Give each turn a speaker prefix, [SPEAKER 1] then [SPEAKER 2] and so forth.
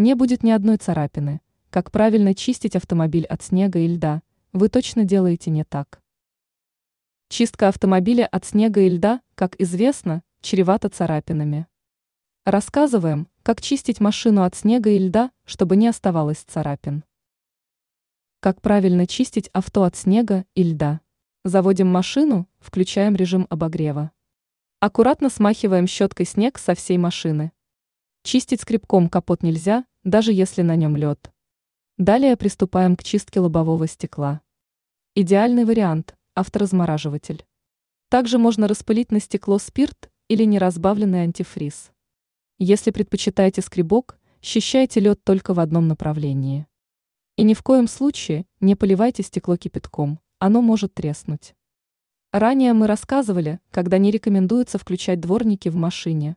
[SPEAKER 1] не будет ни одной царапины. Как правильно чистить автомобиль от снега и льда, вы точно делаете не так. Чистка автомобиля от снега и льда, как известно, чревата царапинами. Рассказываем, как чистить машину от снега и льда, чтобы не оставалось царапин. Как правильно чистить авто от снега и льда? Заводим машину, включаем режим обогрева. Аккуратно смахиваем щеткой снег со всей машины. Чистить скребком капот нельзя, даже если на нем лед. Далее приступаем к чистке лобового стекла. Идеальный вариант – авторазмораживатель. Также можно распылить на стекло спирт или неразбавленный антифриз. Если предпочитаете скребок, счищайте лед только в одном направлении. И ни в коем случае не поливайте стекло кипятком, оно может треснуть. Ранее мы рассказывали, когда не рекомендуется включать дворники в машине.